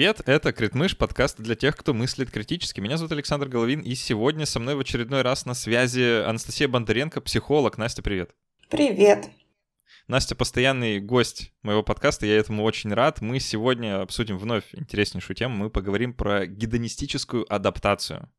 привет! Это Критмыш, подкаст для тех, кто мыслит критически. Меня зовут Александр Головин, и сегодня со мной в очередной раз на связи Анастасия Бондаренко, психолог. Настя, привет! Привет! Настя постоянный гость моего подкаста, я этому очень рад. Мы сегодня обсудим вновь интереснейшую тему. Мы поговорим про гедонистическую адаптацию.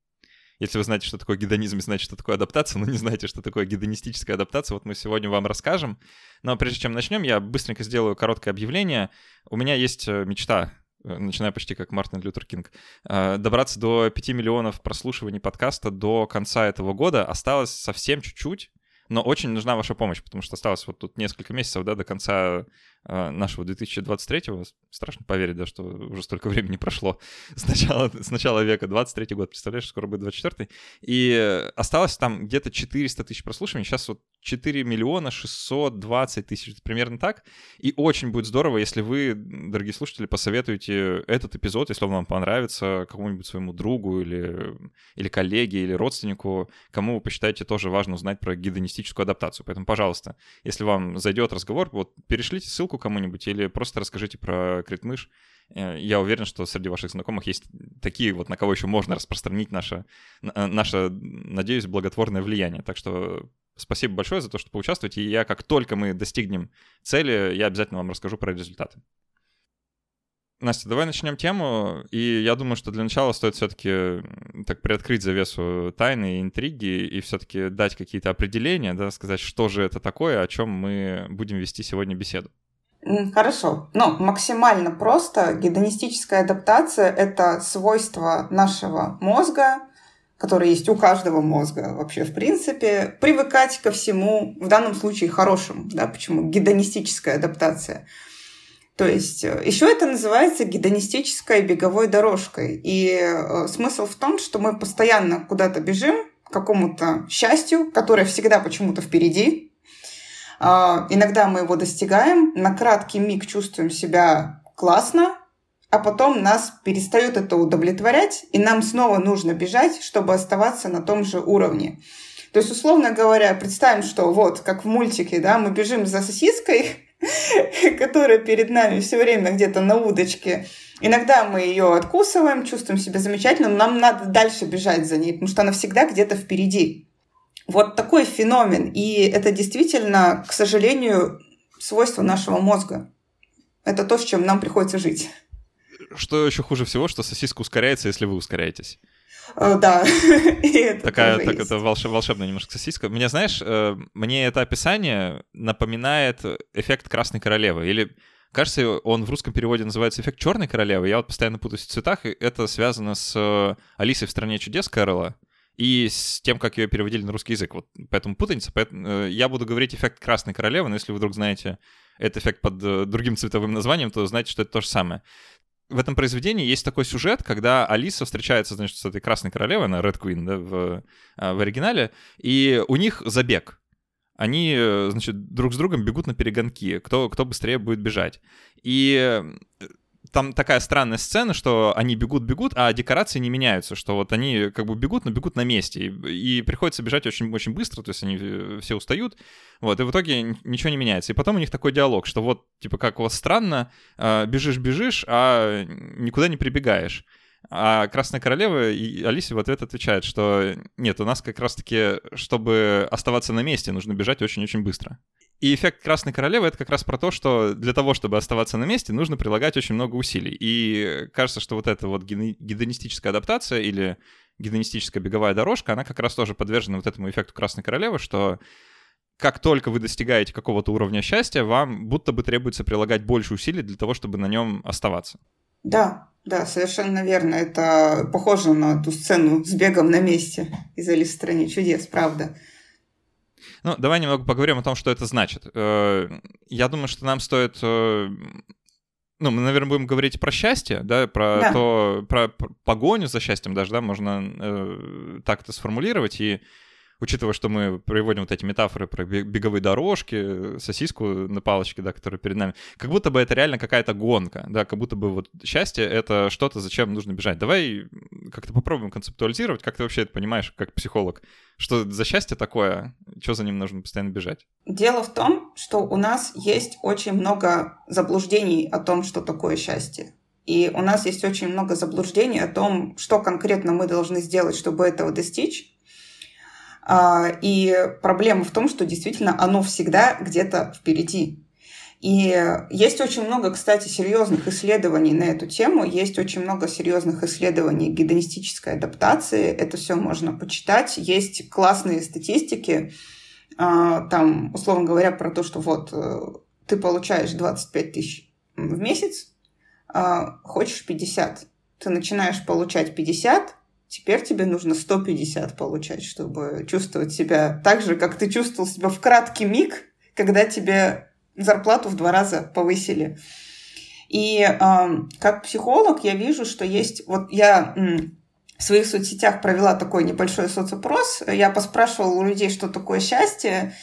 Если вы знаете, что такое гедонизм и знаете, что такое адаптация, но не знаете, что такое гедонистическая адаптация, вот мы сегодня вам расскажем. Но прежде чем начнем, я быстренько сделаю короткое объявление. У меня есть э, мечта начиная почти как Мартин Лютер Кинг, э, добраться до 5 миллионов прослушиваний подкаста до конца этого года осталось совсем чуть-чуть, но очень нужна ваша помощь, потому что осталось вот тут несколько месяцев, да, до конца э, нашего 2023-го. Страшно поверить, да, что уже столько времени прошло с начала, с начала века. 23-й год, представляешь, скоро будет 24-й. И осталось там где-то 400 тысяч прослушиваний. Сейчас вот 4 миллиона 620 тысяч, примерно так. И очень будет здорово, если вы, дорогие слушатели, посоветуете этот эпизод, если он вам понравится, какому-нибудь своему другу или, или коллеге, или родственнику, кому вы посчитаете тоже важно узнать про гедонистическую адаптацию. Поэтому, пожалуйста, если вам зайдет разговор, вот перешлите ссылку кому-нибудь или просто расскажите про критмыш. Э, я уверен, что среди ваших знакомых есть такие вот, на кого еще можно распространить наше, э, наше надеюсь, благотворное влияние. Так что Спасибо большое за то, что поучаствуете. И я, как только мы достигнем цели, я обязательно вам расскажу про результаты. Настя, давай начнем тему. И я думаю, что для начала стоит все-таки так приоткрыть завесу тайны и интриги и все-таки дать какие-то определения, да, сказать, что же это такое, о чем мы будем вести сегодня беседу. Хорошо. Ну, максимально просто. Гедонистическая адаптация – это свойство нашего мозга которые есть у каждого мозга вообще в принципе, привыкать ко всему, в данном случае хорошему, да, почему гедонистическая адаптация. То есть э, еще это называется гедонистической беговой дорожкой. И э, смысл в том, что мы постоянно куда-то бежим, к какому-то счастью, которое всегда почему-то впереди. Э, иногда мы его достигаем, на краткий миг чувствуем себя классно, а потом нас перестает это удовлетворять, и нам снова нужно бежать, чтобы оставаться на том же уровне. То есть, условно говоря, представим, что вот, как в мультике, да, мы бежим за сосиской, которая перед нами все время где-то на удочке. Иногда мы ее откусываем, чувствуем себя замечательно, но нам надо дальше бежать за ней, потому что она всегда где-то впереди. Вот такой феномен. И это действительно, к сожалению, свойство нашего мозга. Это то, с чем нам приходится жить что еще хуже всего, что сосиска ускоряется, если вы ускоряетесь. О, да. Такая, так это волшеб, волшебная немножко сосиска. Мне, знаешь, э, мне это описание напоминает эффект Красной Королевы. Или, кажется, он в русском переводе называется эффект Черной Королевы. Я вот постоянно путаюсь в цветах, и это связано с э, Алисой в стране чудес Кэрола и с тем, как ее переводили на русский язык. Вот поэтому путаница. Поэтому э, я буду говорить эффект Красной Королевы, но если вы вдруг знаете этот эффект под другим цветовым названием, то знаете, что это то же самое в этом произведении есть такой сюжет, когда Алиса встречается, значит, с этой Красной Королевой, она Red Queen, да, в, а, в оригинале, и у них забег. Они, значит, друг с другом бегут на перегонки, кто, кто быстрее будет бежать. И там такая странная сцена, что они бегут-бегут, а декорации не меняются, что вот они как бы бегут, но бегут на месте, и, и приходится бежать очень-очень быстро, то есть они э, все устают, вот, и в итоге ничего не меняется. И потом у них такой диалог, что вот, типа, как вас странно, бежишь-бежишь, а никуда не прибегаешь. А Красная Королева и Алисия в ответ отвечает, что нет, у нас как раз-таки, чтобы оставаться на месте, нужно бежать очень-очень быстро. И эффект Красной Королевы — это как раз про то, что для того, чтобы оставаться на месте, нужно прилагать очень много усилий. И кажется, что вот эта вот гедонистическая адаптация или гедонистическая беговая дорожка, она как раз тоже подвержена вот этому эффекту Красной Королевы, что как только вы достигаете какого-то уровня счастья, вам будто бы требуется прилагать больше усилий для того, чтобы на нем оставаться. Да, да, совершенно верно. Это похоже на ту сцену с бегом на месте из Алисы в стране чудес, правда. Ну, давай немного поговорим о том, что это значит. Э, я думаю, что нам стоит э, ну, мы, наверное, будем говорить про счастье, да, про да. то, про, про погоню за счастьем даже, да, можно э, так это сформулировать. И учитывая, что мы приводим вот эти метафоры про беговые дорожки, сосиску на палочке, да, которая перед нами, как будто бы это реально какая-то гонка, да, как будто бы вот счастье — это что-то, зачем нужно бежать. Давай как-то попробуем концептуализировать, как ты вообще это понимаешь, как психолог, что за счастье такое, что за ним нужно постоянно бежать? Дело в том, что у нас есть очень много заблуждений о том, что такое счастье. И у нас есть очень много заблуждений о том, что конкретно мы должны сделать, чтобы этого достичь. А, и проблема в том, что действительно оно всегда где-то впереди. И есть очень много, кстати, серьезных исследований на эту тему. Есть очень много серьезных исследований гедонистической адаптации. Это все можно почитать. Есть классные статистики, а, там, условно говоря, про то, что вот э, ты получаешь 25 тысяч в месяц, а, хочешь 50. Ты начинаешь получать 50, теперь тебе нужно 150 получать, чтобы чувствовать себя так же, как ты чувствовал себя в краткий миг, когда тебе зарплату в два раза повысили. И э, как психолог я вижу, что есть... Вот я в своих соцсетях провела такой небольшой соцопрос. Я поспрашивала у людей, что такое счастье.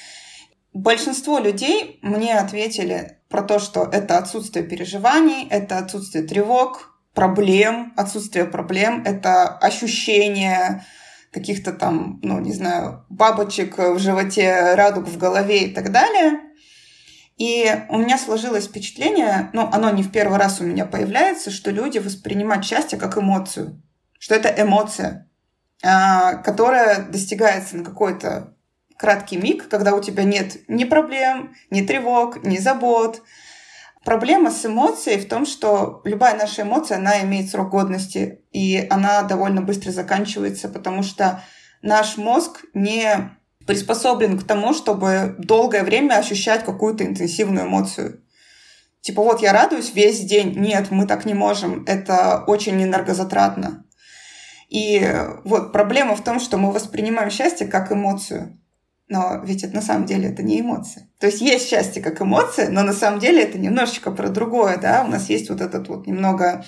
Большинство людей мне ответили про то, что это отсутствие переживаний, это отсутствие тревог, проблем, отсутствие проблем, это ощущение каких-то там, ну, не знаю, бабочек в животе, радуг в голове и так далее. И у меня сложилось впечатление, ну, оно не в первый раз у меня появляется, что люди воспринимают счастье как эмоцию, что это эмоция, а, которая достигается на какой-то краткий миг, когда у тебя нет ни проблем, ни тревог, ни забот. Проблема с эмоцией в том, что любая наша эмоция, она имеет срок годности, и она довольно быстро заканчивается, потому что наш мозг не приспособлен к тому, чтобы долгое время ощущать какую-то интенсивную эмоцию. Типа вот я радуюсь весь день. Нет, мы так не можем. Это очень энергозатратно. И вот проблема в том, что мы воспринимаем счастье как эмоцию. Но ведь это на самом деле это не эмоция. То есть есть счастье как эмоция, но на самом деле это немножечко про другое, да. У нас есть вот этот вот немного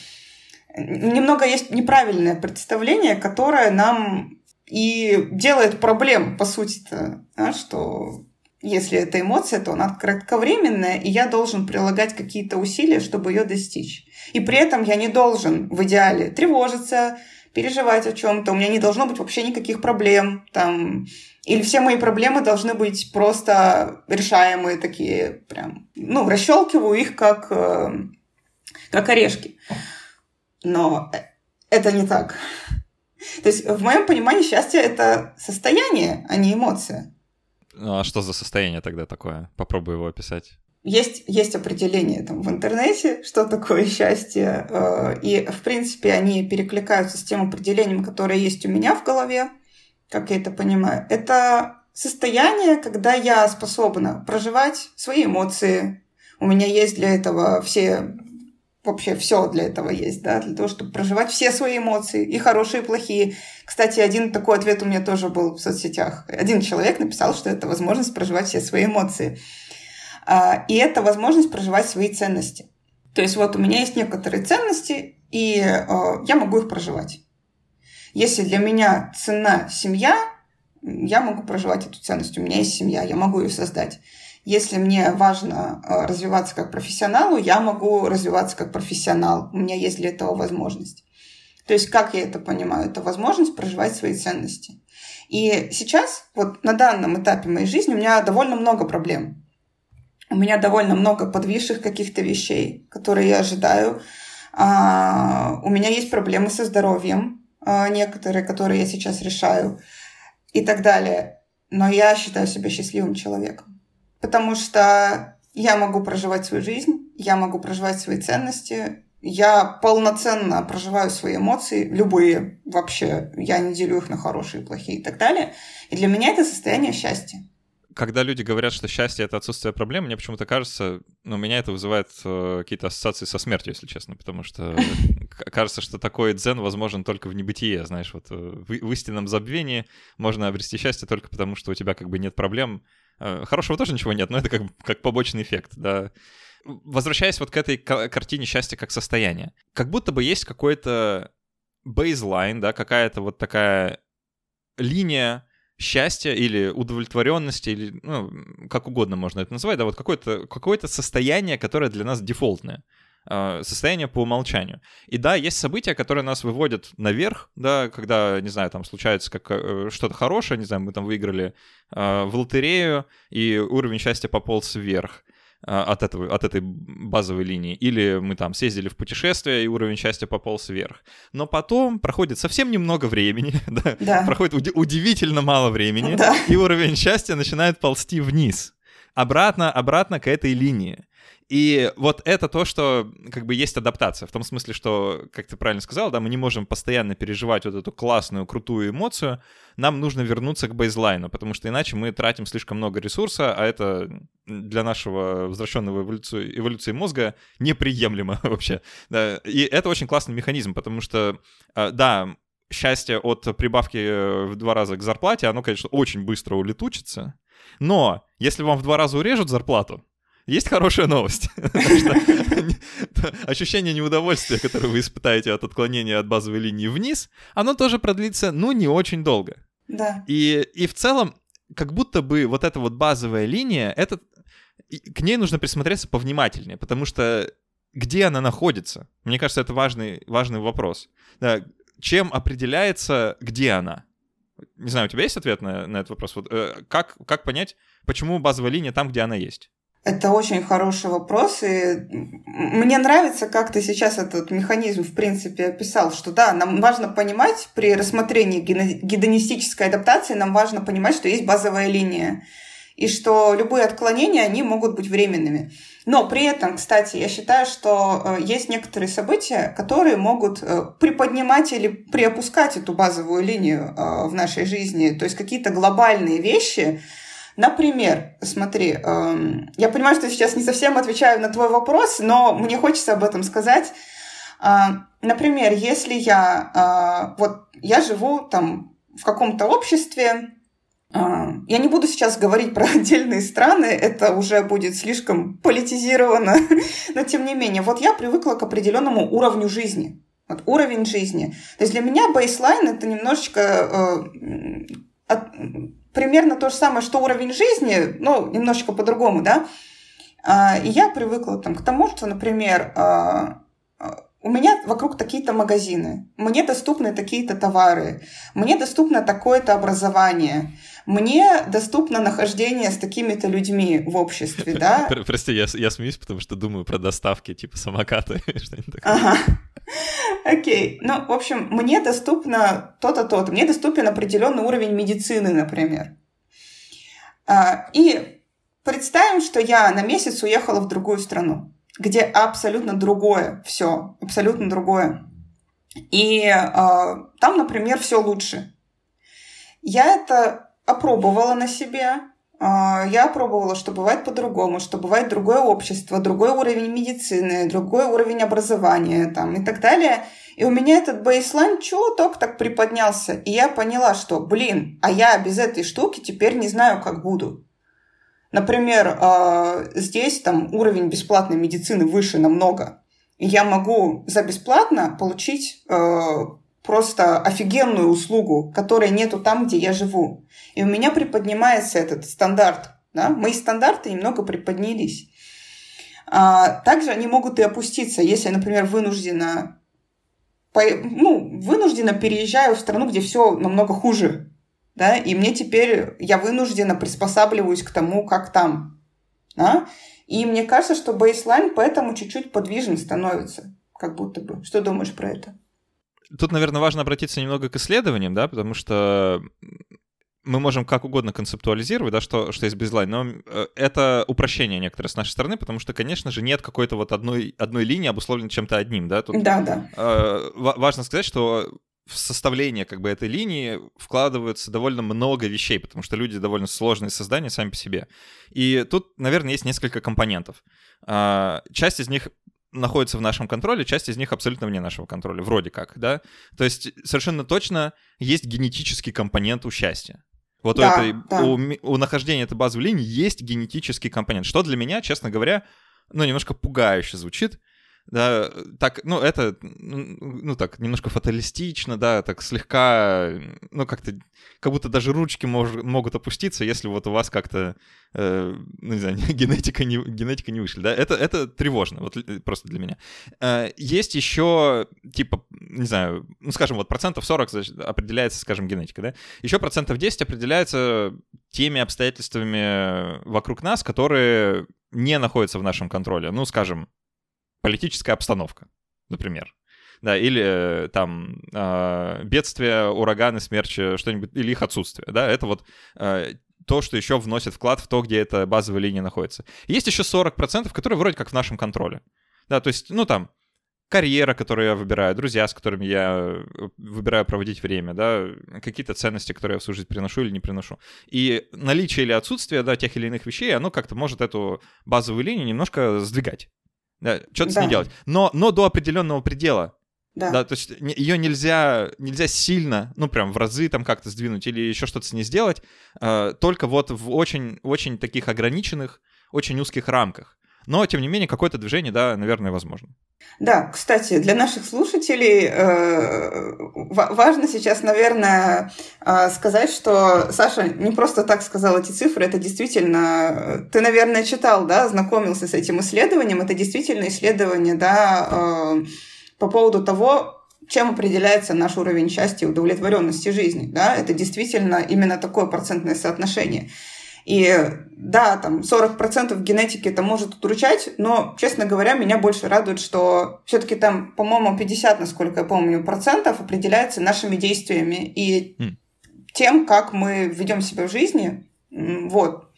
немного есть неправильное представление, которое нам и делает проблем, по сути-то, да, что если это эмоция, то она кратковременная, и я должен прилагать какие-то усилия, чтобы ее достичь. И при этом я не должен в идеале тревожиться, переживать о чем-то, у меня не должно быть вообще никаких проблем, там, или все мои проблемы должны быть просто решаемые такие, прям, ну, расщелкиваю их как, э, как орешки. Но это не так. То есть в моем понимании счастье — это состояние, а не эмоция. Ну, а что за состояние тогда такое? Попробуй его описать. Есть, есть определение там в интернете, что такое счастье, э, и, в принципе, они перекликаются с тем определением, которое есть у меня в голове, как я это понимаю. Это состояние, когда я способна проживать свои эмоции. У меня есть для этого все вообще все для этого есть, да, для того, чтобы проживать все свои эмоции, и хорошие, и плохие. Кстати, один такой ответ у меня тоже был в соцсетях. Один человек написал, что это возможность проживать все свои эмоции. А, и это возможность проживать свои ценности. То есть вот у меня есть некоторые ценности, и а, я могу их проживать. Если для меня цена семья, я могу проживать эту ценность. У меня есть семья, я могу ее создать. Если мне важно э, развиваться как профессионалу, я могу развиваться как профессионал. У меня есть для этого возможность. То есть, как я это понимаю? Это возможность проживать свои ценности. И сейчас, вот на данном этапе моей жизни, у меня довольно много проблем. У меня довольно много подвисших каких-то вещей, которые я ожидаю. А, у меня есть проблемы со здоровьем, некоторые, которые я сейчас решаю, и так далее. Но я считаю себя счастливым человеком потому что я могу проживать свою жизнь, я могу проживать свои ценности, я полноценно проживаю свои эмоции, любые вообще, я не делю их на хорошие, плохие и так далее. И для меня это состояние счастья. Когда люди говорят, что счастье — это отсутствие проблем, мне почему-то кажется, ну, меня это вызывает э, какие-то ассоциации со смертью, если честно, потому что кажется, что такой дзен возможен только в небытие, знаешь, вот э, в, истинном забвении можно обрести счастье только потому, что у тебя как бы нет проблем, Э, хорошего тоже ничего нет, но это как, как побочный эффект, да. Возвращаясь вот к этой картине счастья как состояния, как будто бы есть какой-то бейзлайн, да, какая-то вот такая линия счастья или удовлетворенности, или, ну, как угодно можно это называть, да, вот какое-то какое состояние, которое для нас дефолтное. А, состояние по умолчанию. И да, есть события, которые нас выводят наверх, да, когда, не знаю, там случается как э, что-то хорошее, не знаю, мы там выиграли э, в лотерею, и уровень счастья пополз вверх. А, от, этого, от этой базовой линии, или мы там съездили в путешествие, и уровень счастья пополз вверх. Но потом проходит совсем немного времени, да, да. проходит уди- удивительно мало времени, да. и уровень счастья начинает ползти вниз. Обратно, обратно к этой линии. И вот это то, что как бы есть адаптация, в том смысле, что, как ты правильно сказал, да, мы не можем постоянно переживать вот эту классную, крутую эмоцию, нам нужно вернуться к бейзлайну, потому что иначе мы тратим слишком много ресурса, а это для нашего возвращенного эволюции, эволюции мозга неприемлемо вообще. Да. И это очень классный механизм, потому что, а, да, счастье от прибавки э, в два раза к зарплате, оно, конечно, очень быстро улетучится, но если вам в два раза урежут зарплату, есть хорошая новость. Ощущение неудовольствия, которое вы испытаете от отклонения от базовой линии вниз, оно тоже продлится, ну, не очень долго. Да. И, и в целом, как будто бы вот эта вот базовая линия, это, к ней нужно присмотреться повнимательнее, потому что где она находится? Мне кажется, это важный, важный вопрос. Да, чем определяется, где она? Не знаю, у тебя есть ответ на, на этот вопрос? Вот, э, как, как понять, почему базовая линия там, где она есть? Это очень хороший вопрос, и мне нравится, как ты сейчас этот механизм, в принципе, описал, что да, нам важно понимать при рассмотрении гедонистической адаптации, нам важно понимать, что есть базовая линия, и что любые отклонения, они могут быть временными. Но при этом, кстати, я считаю, что э, есть некоторые события, которые могут э, приподнимать или приопускать эту базовую линию э, в нашей жизни, то есть какие-то глобальные вещи, Например, смотри, эм, я понимаю, что сейчас не совсем отвечаю на твой вопрос, но мне хочется об этом сказать. Э, например, если я, э, вот, я живу там в каком-то обществе, э, я не буду сейчас говорить про отдельные страны, это уже будет слишком политизировано, но тем не менее, вот я привыкла к определенному уровню жизни. Вот уровень жизни. То есть для меня бейслайн это немножечко э, от, примерно то же самое, что уровень жизни, но немножечко по-другому, да. А, и я привыкла там, к тому, что, например, а, а, у меня вокруг такие-то магазины, мне доступны такие-то товары, мне доступно такое-то образование, мне доступно нахождение с такими-то людьми в обществе, да? Прости, я, я смеюсь, потому что думаю про доставки, типа самокаты, что-нибудь такое. Ага. Окей. Ну, в общем, мне доступно то-то, то-то. Мне доступен определенный уровень медицины, например. А, и представим, что я на месяц уехала в другую страну, где абсолютно другое все, абсолютно другое. И э, там, например, все лучше. Я это опробовала на себе, а, я пробовала, что бывает по-другому, что бывает другое общество, другой уровень медицины, другой уровень образования там, и так далее. И у меня этот бейслайн чуток так приподнялся. И я поняла, что, блин, а я без этой штуки теперь не знаю, как буду. Например, а, здесь там уровень бесплатной медицины выше намного. Я могу за бесплатно получить а, просто офигенную услугу, которой нету там, где я живу. И у меня приподнимается этот стандарт. Да? Мои стандарты немного приподнялись. А, также они могут и опуститься, если например, вынуждена, по, ну, вынуждена переезжаю в страну, где все намного хуже. Да? И мне теперь, я вынуждена приспосабливаюсь к тому, как там. Да? И мне кажется, что бейслайн поэтому чуть-чуть подвижен становится. Как будто бы. Что думаешь про это? Тут, наверное, важно обратиться немного к исследованиям, да, потому что мы можем как угодно концептуализировать, да, что, что есть бейзлайн, но э, это упрощение некоторое с нашей стороны, потому что, конечно же, нет какой-то вот одной, одной линии, обусловленной чем-то одним, да. Тут, да, да. Э, важно сказать, что в составление как бы этой линии вкладывается довольно много вещей, потому что люди довольно сложные создания сами по себе. И тут, наверное, есть несколько компонентов. Э, часть из них находится в нашем контроле, часть из них абсолютно вне нашего контроля, вроде как, да. То есть совершенно точно есть генетический компонент у счастья. Вот да, у, этой, да. у, у нахождения этой базовой линии есть генетический компонент, что для меня, честно говоря, ну, немножко пугающе звучит, да, так, ну, это, ну, так, немножко фаталистично, да, так слегка, ну, как-то, как будто даже ручки мож, могут опуститься, если вот у вас как-то, э, ну, не знаю, генетика не, генетика не вышли, да, это, это тревожно, вот просто для меня. Э, есть еще, типа, не знаю, ну, скажем, вот процентов 40 значит, определяется, скажем, генетика, да, еще процентов 10 определяется теми обстоятельствами вокруг нас, которые не находится в нашем контроле. Ну, скажем, политическая обстановка, например. Да, или э, там э, бедствия, ураганы, смерчи, что-нибудь, или их отсутствие, да, это вот э, то, что еще вносит вклад в то, где эта базовая линия находится. Есть еще 40%, которые вроде как в нашем контроле. Да, то есть, ну там, карьера, которую я выбираю, друзья, с которыми я выбираю проводить время, да, какие-то ценности, которые я в свою жизнь приношу или не приношу. И наличие или отсутствие, да, тех или иных вещей, оно как-то может эту базовую линию немножко сдвигать. Да, что-то да. с ней делать. Но, но до определенного предела. Да. да, то есть ее нельзя, нельзя сильно, ну прям в разы там как-то сдвинуть или еще что-то с ней сделать, э, только вот в очень, очень таких ограниченных, очень узких рамках. Но, тем не менее, какое-то движение, да, наверное, возможно. Да, кстати, для наших слушателей э, важно сейчас, наверное, э, сказать, что Саша не просто так сказал эти цифры, это действительно, ты, наверное, читал, да, знакомился с этим исследованием, это действительно исследование, да, э, по поводу того, чем определяется наш уровень счастья и удовлетворенности жизни. Да? Это действительно именно такое процентное соотношение. И да, там 40% генетики это может удручать, но, честно говоря, меня больше радует, что все-таки там, по-моему, 50, насколько я помню, процентов определяется нашими действиями и mm. тем, как мы ведем себя в жизни. Вот.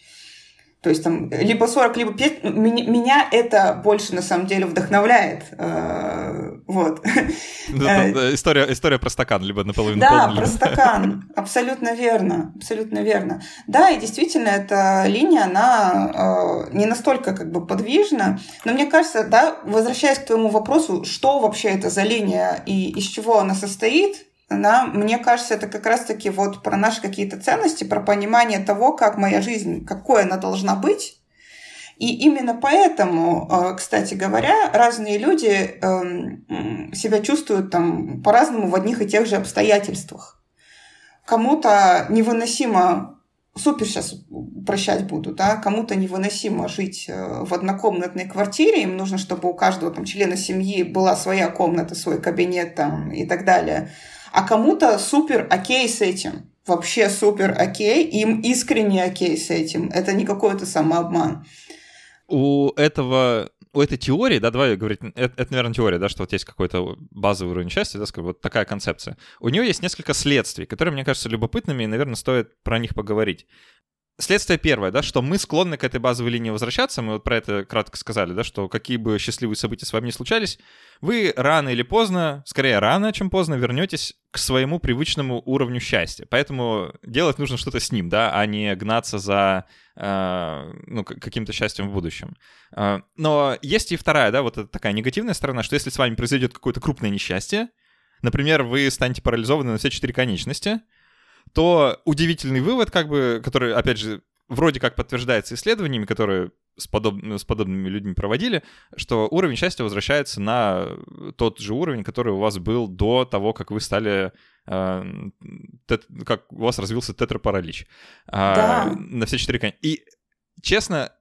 То есть там либо 40, либо 5. Меня, меня это больше на самом деле вдохновляет. Э, вот. Э, история, история про стакан, либо наполовину Да, про стакан. Абсолютно верно. Абсолютно верно. Да, и действительно, эта линия, она э, не настолько как бы подвижна. Но мне кажется, да, возвращаясь к твоему вопросу, что вообще это за линия и из чего она состоит, да, мне кажется, это как раз-таки вот про наши какие-то ценности, про понимание того, как моя жизнь, какой она должна быть. И именно поэтому, э, кстати говоря, разные люди эм, себя чувствуют там по-разному в одних и тех же обстоятельствах. Кому-то невыносимо супер сейчас прощать буду, да, кому-то невыносимо жить э, в однокомнатной квартире, им нужно, чтобы у каждого там члена семьи была своя комната, свой кабинет там и так далее а кому-то супер окей с этим. Вообще супер окей, им искренне окей с этим. Это не какой-то самообман. У этого у этой теории, да, давай говорить, это, это, наверное, теория, да, что вот есть какой-то базовый уровень счастья, да, вот такая концепция. У нее есть несколько следствий, которые, мне кажутся, любопытными, и, наверное, стоит про них поговорить. Следствие первое, да, что мы склонны к этой базовой линии возвращаться, мы вот про это кратко сказали, да, что какие бы счастливые события с вами не случались, вы рано или поздно, скорее рано, чем поздно, вернетесь к своему привычному уровню счастья. Поэтому делать нужно что-то с ним, да, а не гнаться за э, ну, каким-то счастьем в будущем. Э, но есть и вторая, да, вот такая негативная сторона, что если с вами произойдет какое-то крупное несчастье, например, вы станете парализованы на все четыре конечности, то удивительный вывод, как бы, который, опять же, вроде как подтверждается исследованиями, которые с, подоб... с подобными людьми проводили, что уровень счастья возвращается на тот же уровень, который у вас был до того, как вы стали э, тет... как у вас развился тетрапаралич. Да. Э, на все четыре коня. И, честно,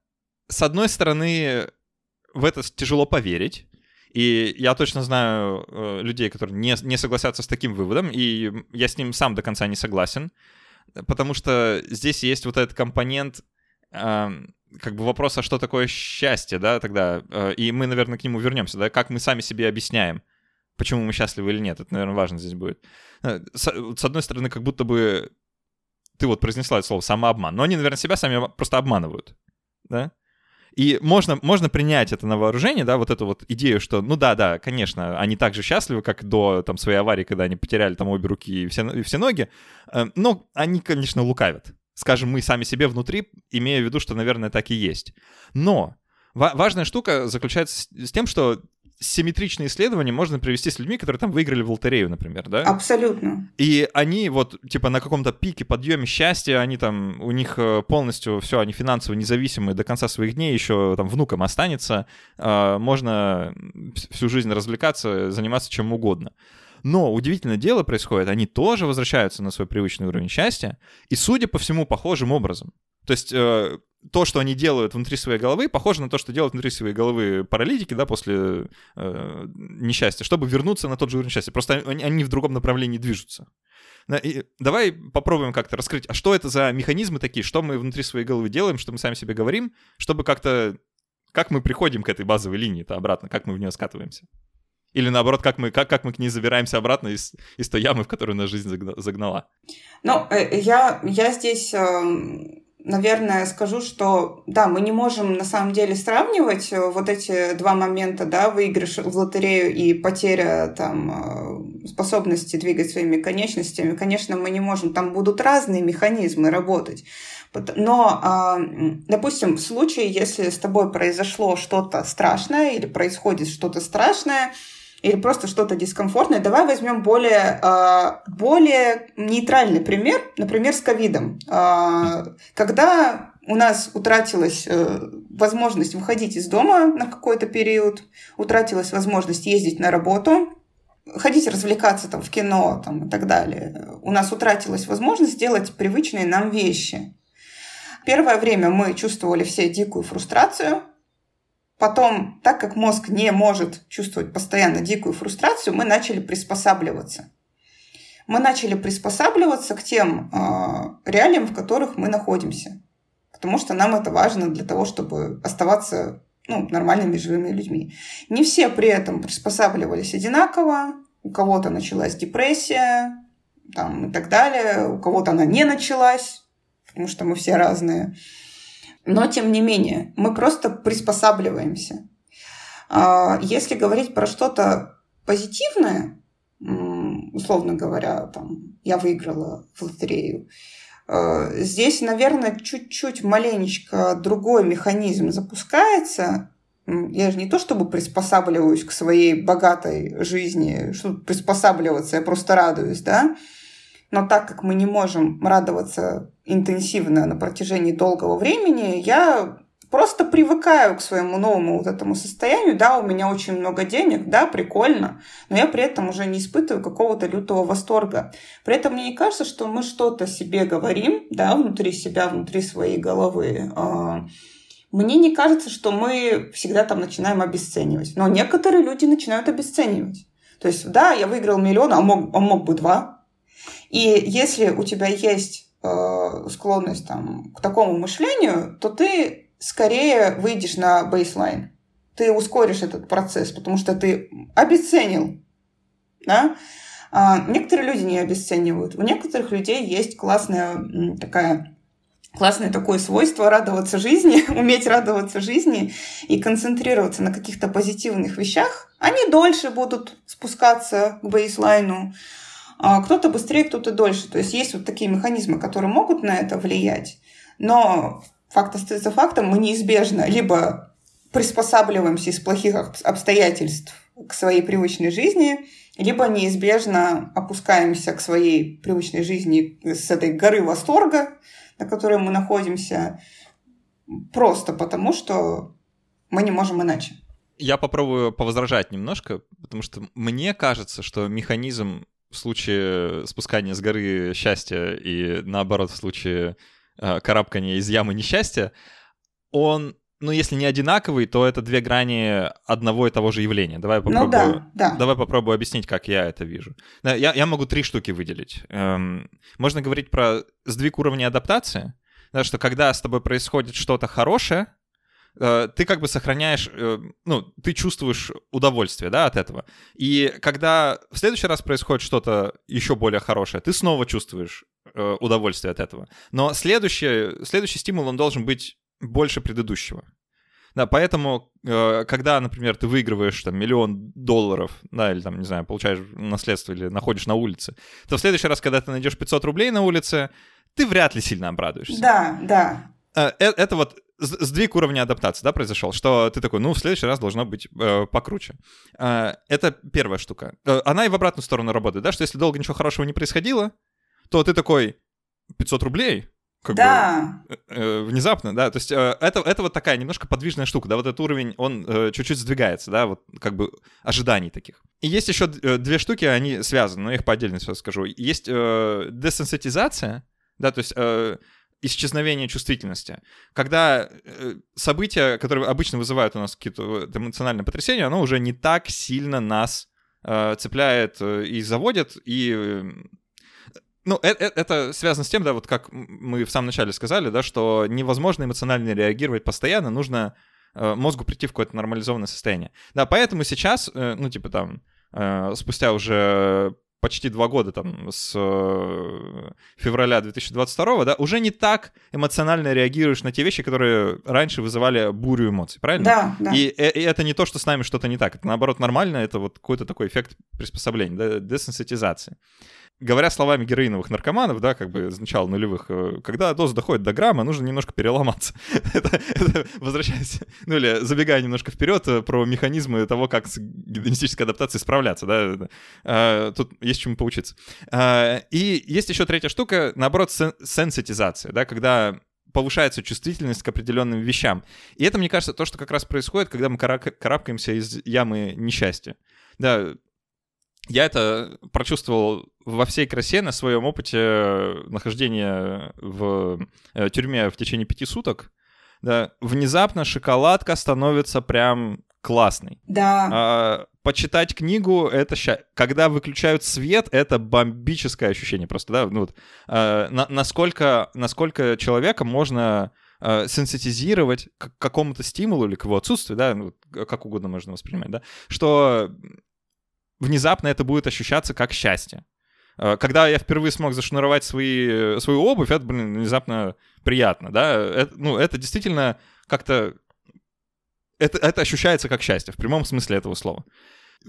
с одной стороны, в это тяжело поверить, и я точно знаю э, людей, которые не, не согласятся с таким выводом, и я с ним сам до конца не согласен, потому что здесь есть вот этот компонент э, как бы вопроса, что такое счастье, да, тогда, э, и мы, наверное, к нему вернемся, да, как мы сами себе объясняем, почему мы счастливы или нет, это, наверное, важно здесь будет. Э, с, с одной стороны, как будто бы ты вот произнесла это слово самообман, но они, наверное, себя сами просто обманывают, да, и можно, можно принять это на вооружение, да, вот эту вот идею, что, ну да, да, конечно, они так же счастливы, как до там своей аварии, когда они потеряли там обе руки и все, и все ноги, э, но они, конечно, лукавят. Скажем, мы сами себе внутри, имея в виду, что, наверное, так и есть. Но важная штука заключается с тем, что симметричные исследования можно привести с людьми, которые там выиграли в лотерею, например, да? Абсолютно. И они вот, типа, на каком-то пике, подъеме счастья, они там, у них э, полностью все, они финансово независимые до конца своих дней, еще там внукам останется, а, можно всю жизнь развлекаться, заниматься чем угодно. Но удивительное дело происходит, они тоже возвращаются на свой привычный уровень счастья, и, судя по всему, похожим образом. То есть э, то, что они делают внутри своей головы, похоже на то, что делают внутри своей головы паралитики, да, после э, несчастья, чтобы вернуться на тот же уровень счастья. Просто они, они в другом направлении движутся. И давай попробуем как-то раскрыть, а что это за механизмы такие, что мы внутри своей головы делаем, что мы сами себе говорим, чтобы как-то как мы приходим к этой базовой линии-то обратно, как мы в нее скатываемся? Или наоборот, как мы, как, как мы к ней забираемся обратно из, из той ямы, в которую наша жизнь загнала? Ну, э, я, я здесь эм, наверное, скажу, что да, мы не можем на самом деле сравнивать э, вот эти два момента, да, выигрыш в лотерею и потеря там э, способности двигать своими конечностями. Конечно, мы не можем, там будут разные механизмы работать. Но, а, допустим, в случае, если с тобой произошло что-то страшное или происходит что-то страшное, или просто что-то дискомфортное, давай возьмем более, а, более нейтральный пример, например, с ковидом. А, когда у нас утратилась э, возможность выходить из дома на какой-то период, утратилась возможность ездить на работу, ходить развлекаться там, в кино там, и так далее, у нас утратилась возможность делать привычные нам вещи. Первое время мы чувствовали все дикую фрустрацию, Потом, так как мозг не может чувствовать постоянно дикую фрустрацию, мы начали приспосабливаться. Мы начали приспосабливаться к тем э, реалиям, в которых мы находимся. Потому что нам это важно для того, чтобы оставаться ну, нормальными живыми людьми. Не все при этом приспосабливались одинаково. У кого-то началась депрессия там, и так далее. У кого-то она не началась, потому что мы все разные. Но, тем не менее, мы просто приспосабливаемся. А, если говорить про что-то позитивное, условно говоря, там, я выиграла в лотерею, а, здесь, наверное, чуть-чуть маленечко другой механизм запускается. Я же не то чтобы приспосабливаюсь к своей богатой жизни, что приспосабливаться, я просто радуюсь, да, но так как мы не можем радоваться интенсивно на протяжении долгого времени, я просто привыкаю к своему новому вот этому состоянию. Да, у меня очень много денег, да, прикольно, но я при этом уже не испытываю какого-то лютого восторга. При этом мне не кажется, что мы что-то себе говорим, да, внутри себя, внутри своей головы. А, мне не кажется, что мы всегда там начинаем обесценивать. Но некоторые люди начинают обесценивать. То есть, да, я выиграл миллион, а мог, а мог бы два, и если у тебя есть э, склонность там, к такому мышлению, то ты скорее выйдешь на бейслайн. Ты ускоришь этот процесс, потому что ты обесценил. Да? А некоторые люди не обесценивают. У некоторых людей есть классная такая классное такое свойство радоваться жизни, уметь радоваться жизни и концентрироваться на каких-то позитивных вещах, они дольше будут спускаться к бейслайну, кто-то быстрее, кто-то дольше. То есть есть вот такие механизмы, которые могут на это влиять, но факт остается фактом, мы неизбежно либо приспосабливаемся из плохих обстоятельств к своей привычной жизни, либо неизбежно опускаемся к своей привычной жизни с этой горы восторга, на которой мы находимся, просто потому что мы не можем иначе. Я попробую повозражать немножко, потому что мне кажется, что механизм в случае спускания с горы счастья и наоборот в случае э, карабкания из ямы несчастья, он, ну если не одинаковый, то это две грани одного и того же явления. Давай ну попробую, ну, да, да. Давай попробую объяснить, как я это вижу. Я, я могу три штуки выделить. Эм, можно говорить про сдвиг уровня адаптации, да, что когда с тобой происходит что-то хорошее, Э, ты как бы сохраняешь, э, ну, ты чувствуешь удовольствие, да, от этого. И когда в следующий раз происходит что-то еще более хорошее, ты снова чувствуешь э, удовольствие от этого. Но следующий, следующий стимул, он должен быть больше предыдущего. Да, поэтому, когда, например, ты выигрываешь там миллион долларов, да, или там, не знаю, получаешь наследство или находишь на улице, то в следующий раз, когда ты найдешь 500 рублей на улице, ты вряд ли сильно обрадуешься. Да, да. Это вот сдвиг уровня адаптации, да, произошел, что ты такой, ну, в следующий раз должно быть э, покруче. Э, это первая штука. Э, она и в обратную сторону работает, да, что если долго ничего хорошего не происходило, то ты такой, 500 рублей, как да. бы э, э, внезапно, да, то есть э, это, это вот такая немножко подвижная штука, да, вот этот уровень, он э, чуть-чуть сдвигается, да, вот как бы ожиданий таких. И есть еще э, две штуки, они связаны, но я их по отдельности скажу. Есть э, десенситизация, да, то есть э, исчезновение чувствительности. Когда э, события, которые обычно вызывают у нас какие-то эмоциональные потрясения, оно уже не так сильно нас э, цепляет э, и заводит, и э, ну, это, связано с тем, да, вот как мы в самом начале сказали, да, что невозможно эмоционально реагировать постоянно, нужно э, мозгу прийти в какое-то нормализованное состояние. Да, поэтому сейчас, э, ну, типа там, э, спустя уже почти два года, там, с э, февраля 2022, да, уже не так эмоционально реагируешь на те вещи, которые раньше вызывали бурю эмоций, правильно? Да, да. И, и это не то, что с нами что-то не так, это наоборот нормально, это вот какой-то такой эффект приспособления, да, десенситизации говоря словами героиновых наркоманов, да, как бы с начала нулевых, э, когда доза доходит до грамма, нужно немножко переломаться. это, это возвращаясь, ну или забегая немножко вперед э, про механизмы того, как с гедонистической адаптацией справляться, да, а, тут есть чему поучиться. А, и есть еще третья штука, наоборот, сен- сенситизация, да, когда повышается чувствительность к определенным вещам. И это, мне кажется, то, что как раз происходит, когда мы карабкаемся из ямы несчастья. Да, я это прочувствовал во всей красе на своем опыте нахождения в э, тюрьме в течение пяти суток. Да, внезапно шоколадка становится прям классной. Да. А, почитать книгу это ща... когда выключают свет, это бомбическое ощущение просто, да, ну вот а, на, насколько насколько человека можно а, сенситизировать к какому-то стимулу или к его отсутствию, да, ну, как угодно можно воспринимать, да, что внезапно это будет ощущаться как счастье. Э, когда я впервые смог зашнуровать свои, свою обувь, это, блин, внезапно приятно, да. Это, ну, это действительно как-то... Это, это ощущается как счастье, в прямом смысле этого слова.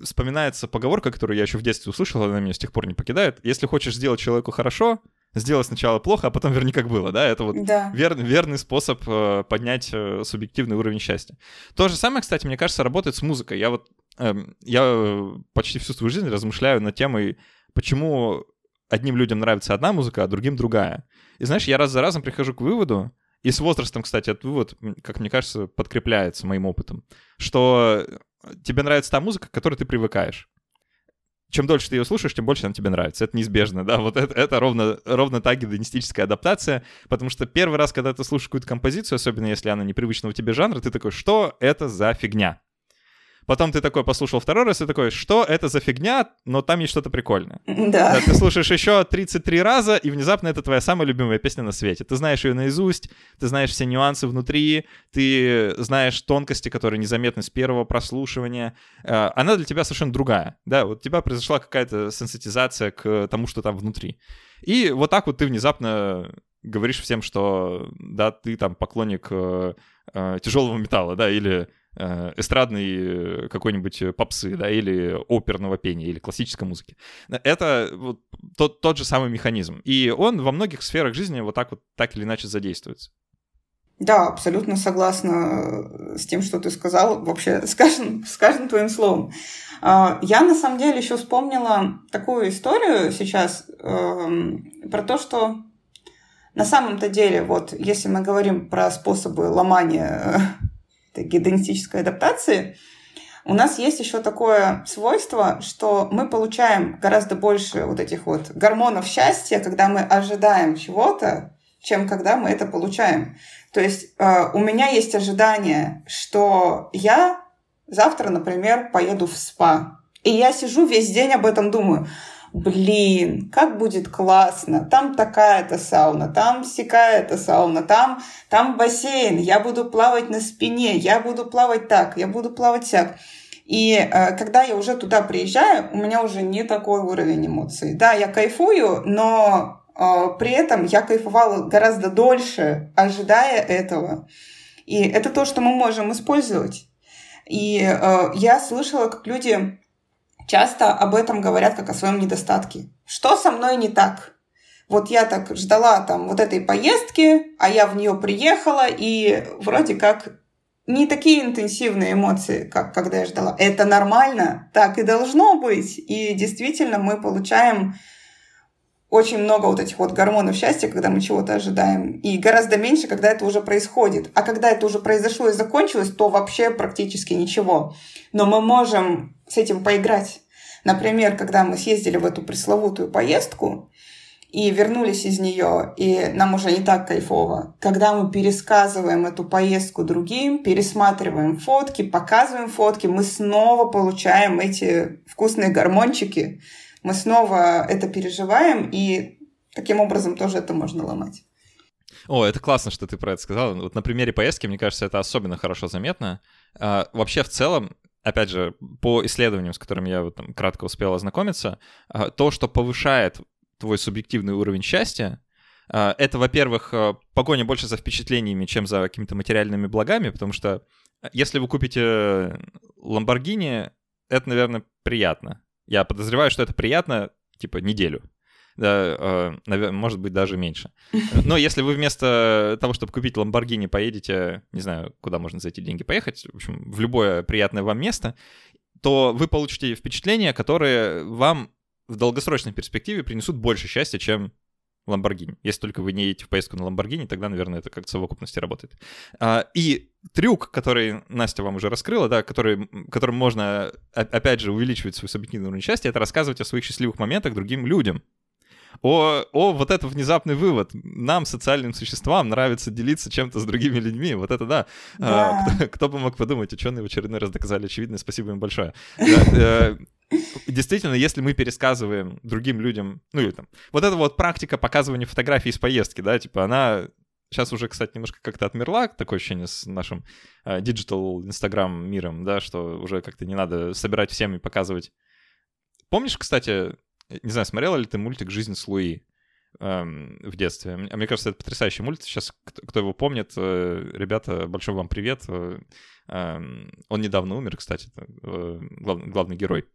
Вспоминается поговорка, которую я еще в детстве услышал, она меня с тех пор не покидает. Если хочешь сделать человеку хорошо, сделай сначала плохо, а потом верни как было, да, это вот да. вер, верный способ э, поднять э, субъективный уровень счастья. То же самое, кстати, мне кажется, работает с музыкой. Я вот, э, я почти всю свою жизнь размышляю над темой, почему одним людям нравится одна музыка, а другим другая. И знаешь, я раз за разом прихожу к выводу, и с возрастом, кстати, этот вывод, как мне кажется, подкрепляется моим опытом, что тебе нравится та музыка, к которой ты привыкаешь чем дольше ты ее слушаешь, тем больше она тебе нравится. Это неизбежно, да, вот это, это ровно, ровно та гедонистическая адаптация, потому что первый раз, когда ты слушаешь какую-то композицию, особенно если она непривычного тебе жанра, ты такой, что это за фигня? Потом ты такой послушал второй раз и такой, что это за фигня, но там есть что-то прикольное. Да. Ты слушаешь еще 33 раза, и внезапно это твоя самая любимая песня на свете. Ты знаешь ее наизусть, ты знаешь все нюансы внутри, ты знаешь тонкости, которые незаметны с первого прослушивания. Э, она для тебя совершенно другая. Да, вот у тебя произошла какая-то сенситизация к тому, что там внутри. И вот так вот ты внезапно говоришь всем, что да, ты там поклонник э, э, тяжелого металла, да, или эстрадной э, какой-нибудь попсы, да, или оперного пения, или классической музыки. Это вот тот, тот же самый механизм. И он во многих сферах жизни вот так вот, так или иначе задействуется. Да, абсолютно согласна э, с тем, что ты сказал, вообще с каждым, с каждым твоим словом. А, я на самом деле еще вспомнила такую историю сейчас э, про то, что на самом-то деле, вот если мы говорим про способы ломания гедонистической адаптации, у нас есть еще такое свойство, что мы получаем гораздо больше вот этих вот гормонов счастья, когда мы ожидаем чего-то, чем когда мы это получаем. То есть э, у меня есть ожидание, что я завтра, например, поеду в спа. И я сижу весь день об этом думаю блин, как будет классно, там такая-то сауна, там сякая-то сауна, там, там бассейн, я буду плавать на спине, я буду плавать так, я буду плавать сяк. И э, когда я уже туда приезжаю, у меня уже не такой уровень эмоций. Да, я кайфую, но э, при этом я кайфовала гораздо дольше, ожидая этого. И это то, что мы можем использовать. И э, я слышала, как люди часто об этом говорят как о своем недостатке. Что со мной не так? Вот я так ждала там вот этой поездки, а я в нее приехала, и вроде как не такие интенсивные эмоции, как когда я ждала. Это нормально, так и должно быть. И действительно мы получаем очень много вот этих вот гормонов счастья, когда мы чего-то ожидаем, и гораздо меньше, когда это уже происходит. А когда это уже произошло и закончилось, то вообще практически ничего. Но мы можем с этим поиграть. Например, когда мы съездили в эту пресловутую поездку, и вернулись из нее, и нам уже не так кайфово. Когда мы пересказываем эту поездку другим, пересматриваем фотки, показываем фотки, мы снова получаем эти вкусные гормончики, мы снова это переживаем, и таким образом тоже это можно ломать. О, это классно, что ты про это сказал. Вот на примере поездки, мне кажется, это особенно хорошо заметно. А, вообще, в целом, опять же, по исследованиям, с которыми я вот, там, кратко успел ознакомиться, а, то, что повышает твой субъективный уровень счастья, а, это, во-первых, а, погоня больше за впечатлениями, чем за какими-то материальными благами, потому что если вы купите Lamborghini, это, наверное, приятно. Я подозреваю, что это приятно, типа, неделю да, э, наверное, может быть, даже меньше. Но если вы вместо того, чтобы купить Lamborghini, поедете, не знаю, куда можно за эти деньги поехать, в общем, в любое приятное вам место, то вы получите впечатления, которые вам в долгосрочной перспективе принесут больше счастья, чем Lamborghini. Если только вы не едете в поездку на Lamborghini, тогда, наверное, это как-то в совокупности работает. А, и трюк, который Настя вам уже раскрыла, да, который, которым можно, опять же, увеличивать свой субъективный уровень счастья, это рассказывать о своих счастливых моментах другим людям о, о, вот это внезапный вывод. Нам, социальным существам, нравится делиться чем-то с другими людьми. Вот это да. да. А, кто, кто бы мог подумать, ученые в очередной раз доказали очевидное. Спасибо им большое. Э, действительно, если мы пересказываем другим людям, ну или там, вот эта вот практика показывания фотографий из поездки, да, типа она сейчас уже, кстати, немножко как-то отмерла, такое ощущение с нашим digital uh, инстаграм миром, да, что уже как-то не надо собирать всем и показывать. Помнишь, кстати, не знаю, смотрела ли ты мультик «Жизнь с Луи» эм, в детстве? Мне кажется, это потрясающий мультик. Сейчас, кто его помнит, э, ребята, большой вам привет. Э, эм, он недавно умер, кстати, э, главный герой.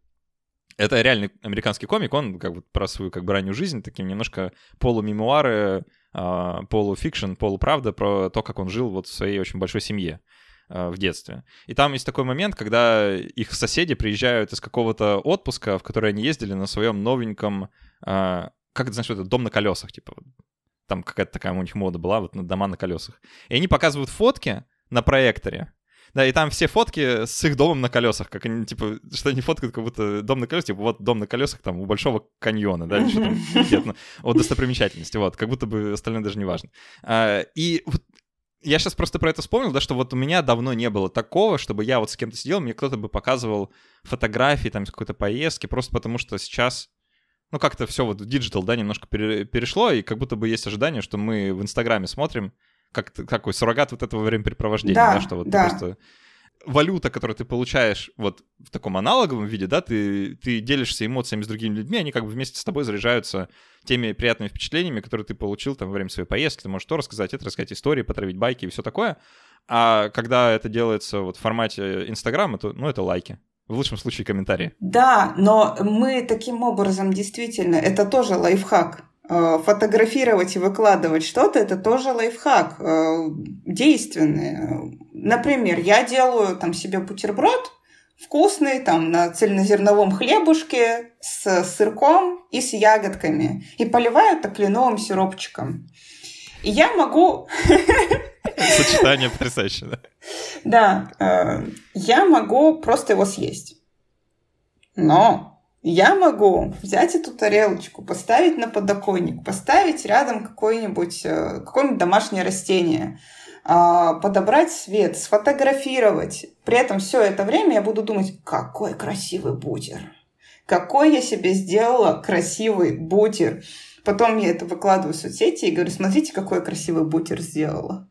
Это реальный американский комик, он как бы про свою как бы раннюю жизнь, такие немножко полумемуары, а, полуфикшн, полуправда про то, как он жил вот в своей очень большой семье. Э, в детстве. И там есть такой момент, когда их соседи приезжают из какого-то отпуска, в который они ездили на своем новеньком, э, как это знаешь, это дом на колесах, типа. Там какая-то такая у них мода была, вот на дома на колесах. И они показывают фотки на проекторе, да, и там все фотки с их домом на колесах, как они, типа, что они фоткают, как будто дом на колесах, типа, вот дом на колесах там у Большого каньона, да, или что там, вот достопримечательности, вот, как будто бы остальное даже не важно. А, и вот я сейчас просто про это вспомнил, да, что вот у меня давно не было такого, чтобы я вот с кем-то сидел, мне кто-то бы показывал фотографии там с какой-то поездки, просто потому что сейчас, ну, как-то все вот в digital, да, немножко перешло, и как будто бы есть ожидание, что мы в Инстаграме смотрим, как какой суррогат вот этого времяпрепровождения, да, да что вот да. просто валюта, которую ты получаешь вот в таком аналоговом виде, да, ты, ты делишься эмоциями с другими людьми, они как бы вместе с тобой заряжаются теми приятными впечатлениями, которые ты получил там во время своей поездки. Ты можешь то рассказать, это рассказать истории, потравить байки и все такое. А когда это делается вот в формате Инстаграма, то, ну, это лайки. В лучшем случае комментарии. Да, но мы таким образом действительно, это тоже лайфхак. Э, фотографировать и выкладывать что-то, это тоже лайфхак, э, действенный. Например, я делаю там себе бутерброд вкусный, там на цельнозерновом хлебушке с сырком и с ягодками, и поливаю это кленовым сиропчиком. И я могу... Сочетание потрясающее, да? Да, э, я могу просто его съесть. Но я могу взять эту тарелочку, поставить на подоконник, поставить рядом какое-нибудь э, какое домашнее растение, а, подобрать свет, сфотографировать. При этом все это время я буду думать, какой красивый бутер. Какой я себе сделала красивый бутер. Потом я это выкладываю в соцсети и говорю, смотрите, какой красивый бутер сделала.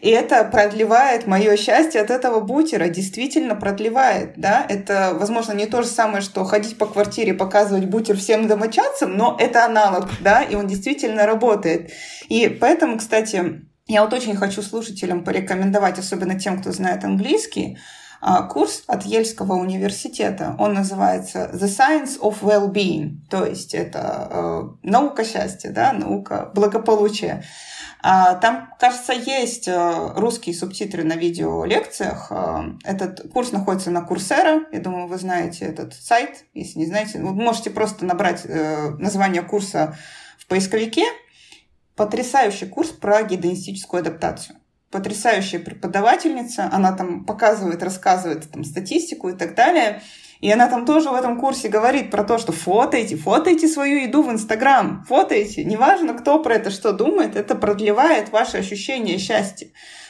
И это продлевает мое счастье от этого бутера, действительно продлевает, да. Это, возможно, не то же самое, что ходить по квартире, показывать бутер всем домочадцам, но это аналог, да, и он действительно работает. И поэтому, кстати, я вот очень хочу слушателям порекомендовать, особенно тем, кто знает английский, а, курс от Ельского университета. Он называется The Science of Well-being, то есть это э, наука счастья, да, наука благополучия. А, там, кажется, есть э, русские субтитры на видеолекциях. А, этот курс находится на Курсера. Я думаю, вы знаете этот сайт. Если не знаете, вы можете просто набрать э, название курса в поисковике. Потрясающий курс про гедонистическую адаптацию потрясающая преподавательница, она там показывает, рассказывает там, статистику и так далее. И она там тоже в этом курсе говорит про то, что фотайте, фотайте свою еду в Инстаграм, фотайте. Неважно, кто про это что думает, это продлевает ваше ощущение счастья.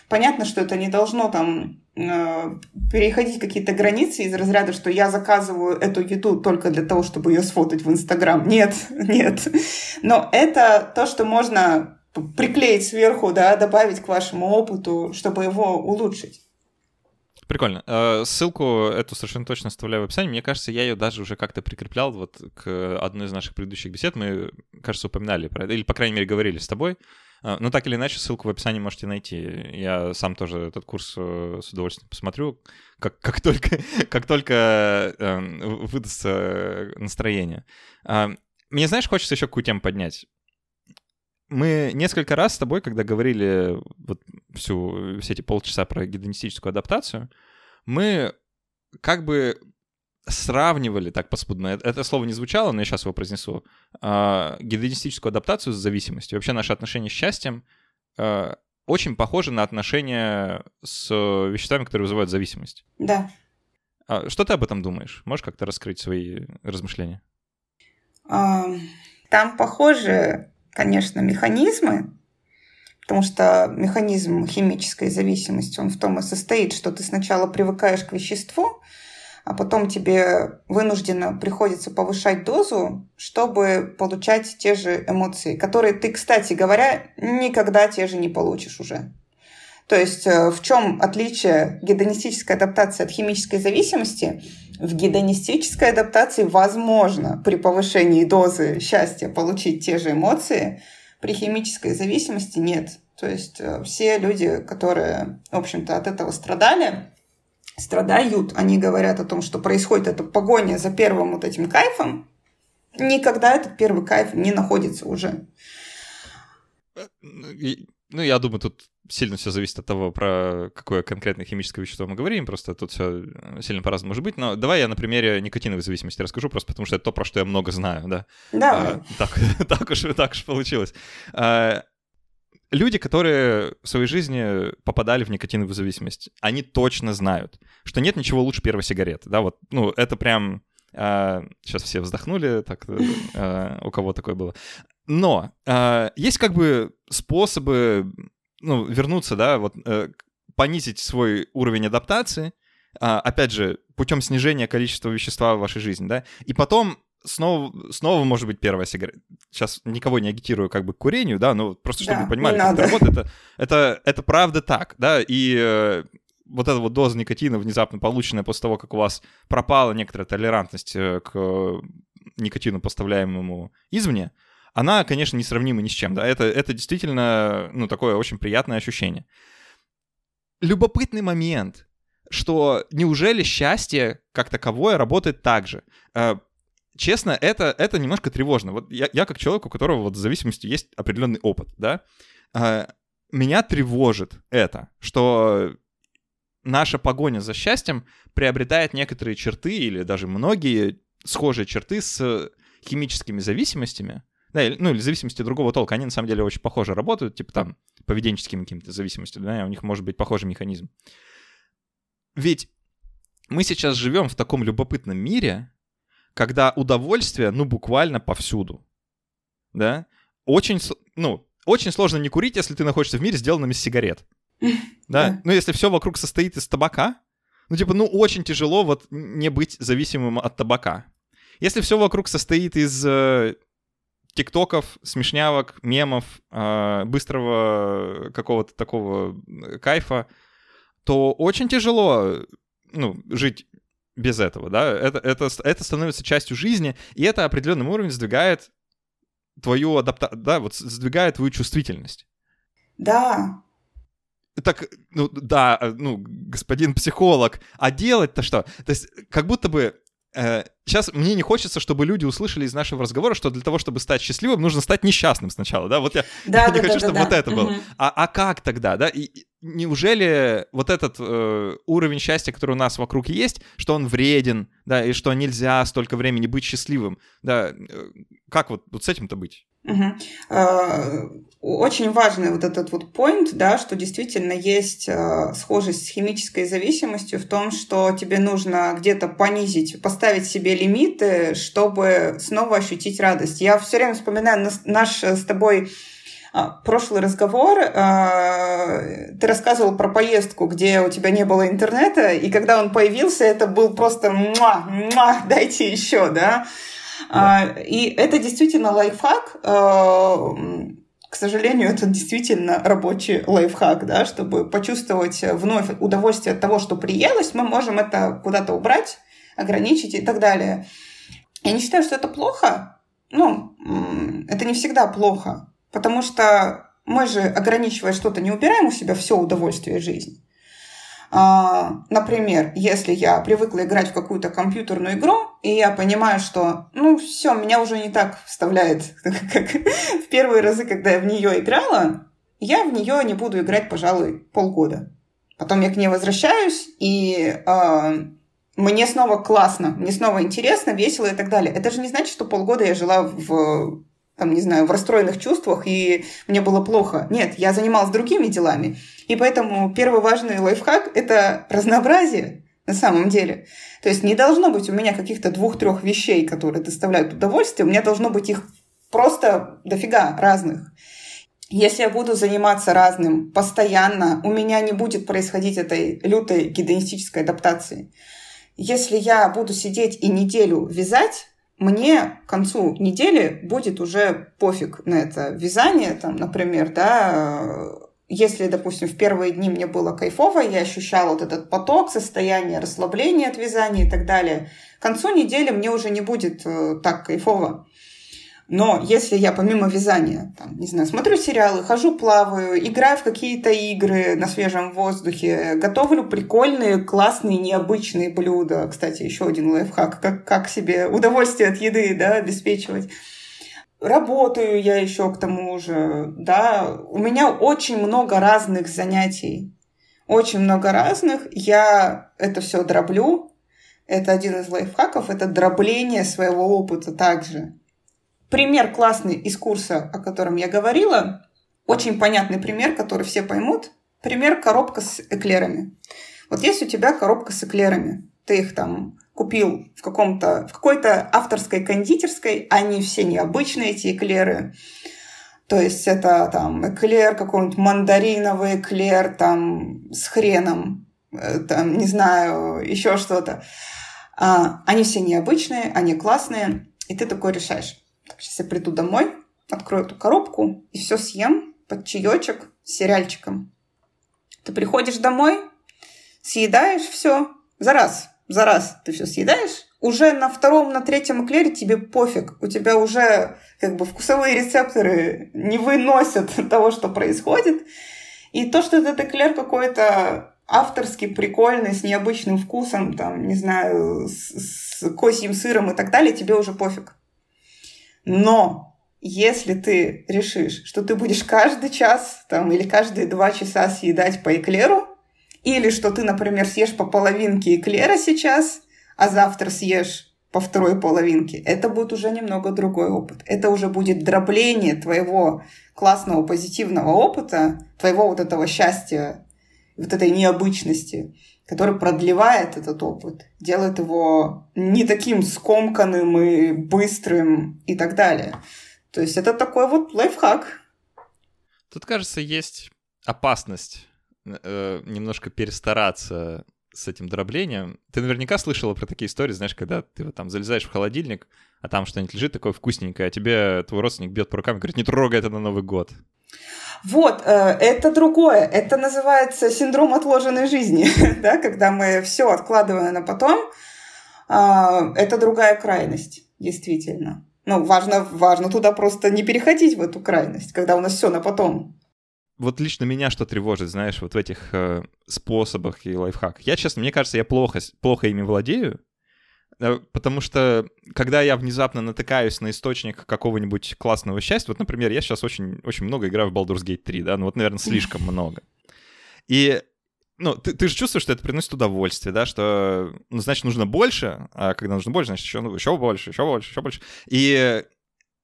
Понятно, что это не должно там э, переходить какие-то границы из разряда, что я заказываю эту еду только для того, чтобы ее сфотать в Инстаграм. Нет, нет. Но это то, что можно приклеить сверху, да, добавить к вашему опыту, чтобы его улучшить. Прикольно. Э, ссылку эту совершенно точно оставляю в описании. Мне кажется, я ее даже уже как-то прикреплял вот к одной из наших предыдущих бесед. Мы, кажется, упоминали про это, или, по крайней мере, говорили с тобой. Э, но так или иначе, ссылку в описании можете найти. Я сам тоже этот курс э, с удовольствием посмотрю, как, как только, как только выдастся настроение. Мне, знаешь, хочется еще какую тему поднять мы несколько раз с тобой, когда говорили вот всю, все эти полчаса про гедонистическую адаптацию, мы как бы сравнивали так поспудно, это, слово не звучало, но я сейчас его произнесу, э, гедонистическую адаптацию с зависимостью. Вообще наши отношения с счастьем э, очень похожи на отношения с веществами, которые вызывают зависимость. Да. А, что ты об этом думаешь? Можешь как-то раскрыть свои размышления? Там похожи конечно, механизмы, потому что механизм химической зависимости, он в том и состоит, что ты сначала привыкаешь к веществу, а потом тебе вынужденно приходится повышать дозу, чтобы получать те же эмоции, которые ты, кстати говоря, никогда те же не получишь уже. То есть э, в чем отличие гедонистической адаптации от химической зависимости? В гедонистической адаптации возможно при повышении дозы счастья получить те же эмоции, при химической зависимости нет. То есть э, все люди, которые, в общем-то, от этого страдали, страдают, они говорят о том, что происходит эта погоня за первым вот этим кайфом, никогда этот первый кайф не находится уже. Э, ну, я думаю, тут сильно все зависит от того, про какое конкретное химическое вещество мы говорим, просто тут все сильно по-разному может быть. Но давай я на примере никотиновой зависимости расскажу, просто потому что это то, про что я много знаю, да. Да. А, так, так, уж, так уж получилось. А, люди, которые в своей жизни попадали в никотиновую зависимость, они точно знают, что нет ничего лучше первой сигареты, да, вот, ну, это прям... А, сейчас все вздохнули, так, а, у кого такое было. Но а, есть как бы способы ну, вернуться, да, вот э, понизить свой уровень адаптации, э, опять же, путем снижения количества вещества в вашей жизни, да, и потом снова, снова может быть первая сигарета. Сейчас никого не агитирую как бы к курению, да, но просто чтобы да, вы понимали, как это работает, это, это, это правда так, да, и э, вот эта вот доза никотина, внезапно полученная после того, как у вас пропала некоторая толерантность э, к никотину, поставляемому извне, она, конечно, несравнима ни с чем, да, это, это действительно, ну, такое очень приятное ощущение. Любопытный момент, что неужели счастье как таковое работает так же? Э, честно, это, это немножко тревожно. Вот я, я как человек, у которого вот в зависимости есть определенный опыт, да, э, меня тревожит это, что наша погоня за счастьем приобретает некоторые черты или даже многие схожие черты с химическими зависимостями, да, ну или зависимости другого толка, они на самом деле очень похоже работают, типа там поведенческими какими-то зависимостями, да, у них может быть похожий механизм. Ведь мы сейчас живем в таком любопытном мире, когда удовольствие, ну, буквально повсюду, да, очень, ну, очень сложно не курить, если ты находишься в мире, сделанном из сигарет, да, ну, если все вокруг состоит из табака, ну, типа, ну, очень тяжело вот не быть зависимым от табака. Если все вокруг состоит из э, тиктоков, смешнявок, мемов, э, быстрого какого-то такого кайфа, то очень тяжело ну, жить без этого, да, это, это, это становится частью жизни, и это определенным уровнем сдвигает твою адаптацию, да, вот сдвигает твою чувствительность. Да. Так, ну да, ну, господин психолог, а делать-то что? То есть как будто бы э, сейчас мне не хочется, чтобы люди услышали из нашего разговора, что для того, чтобы стать счастливым, нужно стать несчастным сначала, да? Вот я, да, я да, не да, хочу, да, чтобы да. вот это было. Угу. А, а как тогда, да? И, неужели вот этот э, уровень счастья, который у нас вокруг есть, что он вреден, да, и что нельзя столько времени быть счастливым, да? Э, как вот, вот с этим-то быть? Угу. Очень важный вот этот вот point, да, что действительно есть э, схожесть с химической зависимостью в том, что тебе нужно где-то понизить, поставить себе лимиты, чтобы снова ощутить радость. Я все время вспоминаю наш с тобой прошлый разговор. Ты рассказывал про поездку, где у тебя не было интернета, и когда он появился, это был просто муа, муа, дайте еще, да. Да. И это действительно лайфхак, к сожалению, это действительно рабочий лайфхак, да, чтобы почувствовать вновь удовольствие от того, что приелось, мы можем это куда-то убрать, ограничить и так далее. Я не считаю, что это плохо. Ну, это не всегда плохо, потому что мы же, ограничивая что-то, не убираем у себя все удовольствие жизни. А, например, если я привыкла играть в какую-то компьютерную игру, и я понимаю, что, ну, все, меня уже не так вставляет, как в первые разы, когда я в нее играла, я в нее не буду играть, пожалуй, полгода. Потом я к ней возвращаюсь, и э, мне снова классно, мне снова интересно, весело и так далее. Это же не значит, что полгода я жила в там, не знаю, в расстроенных чувствах, и мне было плохо. Нет, я занималась другими делами. И поэтому первый важный лайфхак – это разнообразие на самом деле. То есть не должно быть у меня каких-то двух-трех вещей, которые доставляют удовольствие, у меня должно быть их просто дофига разных. Если я буду заниматься разным постоянно, у меня не будет происходить этой лютой гедонистической адаптации. Если я буду сидеть и неделю вязать, мне к концу недели будет уже пофиг на это вязание, там, например, да, если, допустим, в первые дни мне было кайфово, я ощущала вот этот поток, состояние расслабления от вязания и так далее, к концу недели мне уже не будет э, так кайфово. Но если я помимо вязания, там, не знаю, смотрю сериалы, хожу, плаваю, играю в какие-то игры на свежем воздухе, готовлю прикольные, классные, необычные блюда. Кстати, еще один лайфхак, как, как себе удовольствие от еды да, обеспечивать. Работаю я еще к тому же, да. У меня очень много разных занятий. Очень много разных. Я это все дроблю. Это один из лайфхаков, это дробление своего опыта также. Пример классный из курса, о котором я говорила, очень понятный пример, который все поймут. Пример коробка с эклерами. Вот есть у тебя коробка с эклерами, ты их там купил в, каком-то, в какой-то авторской кондитерской, они все необычные, эти эклеры. То есть это там эклер, какой-нибудь мандариновый эклер там с хреном, э, там, не знаю, еще что-то. А, они все необычные, они классные, и ты такой решаешь. Сейчас я приду домой, открою эту коробку и все съем под чаечек с сериальчиком. Ты приходишь домой, съедаешь все за раз, за раз ты все съедаешь, уже на втором, на третьем эклере тебе пофиг. У тебя уже как бы вкусовые рецепторы не выносят того, что происходит. И то, что этот эклер какой-то авторский, прикольный, с необычным вкусом, там, не знаю, с, с козьим сыром и так далее, тебе уже пофиг. Но если ты решишь, что ты будешь каждый час там, или каждые два часа съедать по эклеру, или что ты, например, съешь по половинке эклера сейчас, а завтра съешь по второй половинке, это будет уже немного другой опыт. Это уже будет дробление твоего классного позитивного опыта, твоего вот этого счастья, вот этой необычности который продлевает этот опыт, делает его не таким скомканным и быстрым и так далее. То есть это такой вот лайфхак. Тут, кажется, есть опасность э, немножко перестараться с этим дроблением. Ты наверняка слышала про такие истории, знаешь, когда ты вот там залезаешь в холодильник, а там что-нибудь лежит такое вкусненькое, а тебе твой родственник бьет по рукам и говорит, не трогай это на Новый год. Вот, э, это другое. Это называется синдром отложенной жизни, да, когда мы все откладываем на потом. А, это другая крайность, действительно. Ну, важно, важно туда просто не переходить в эту крайность, когда у нас все на потом. Вот лично меня что тревожит, знаешь, вот в этих э, способах и лайфхаках. Я, честно, мне кажется, я плохо, плохо ими владею, Э, потому что, когда я внезапно натыкаюсь на источник какого-нибудь классного счастья, вот, например, я сейчас очень, очень много играю в Baldur's Gate 3, да, ну вот, наверное, слишком много. И ну, ты, ты же чувствуешь, что это приносит удовольствие, да, что, ну, значит, нужно больше, а когда нужно больше, значит, еще, ну, еще больше, еще больше, еще больше. И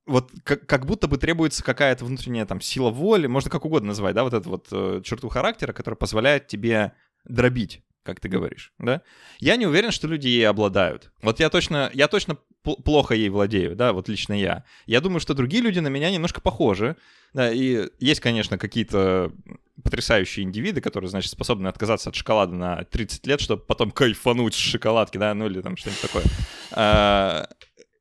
вот как, как будто бы требуется какая-то внутренняя там сила воли, можно как угодно называть, да, вот эту вот э, черту характера, которая позволяет тебе дробить как ты говоришь, да? Я не уверен, что люди ей обладают. Вот я точно, я точно плохо ей владею, да, вот лично я. Я думаю, что другие люди на меня немножко похожи, да, и есть, конечно, какие-то потрясающие индивиды, которые, значит, способны отказаться от шоколада на 30 лет, чтобы потом кайфануть с шоколадки, да, ну или там что-нибудь такое.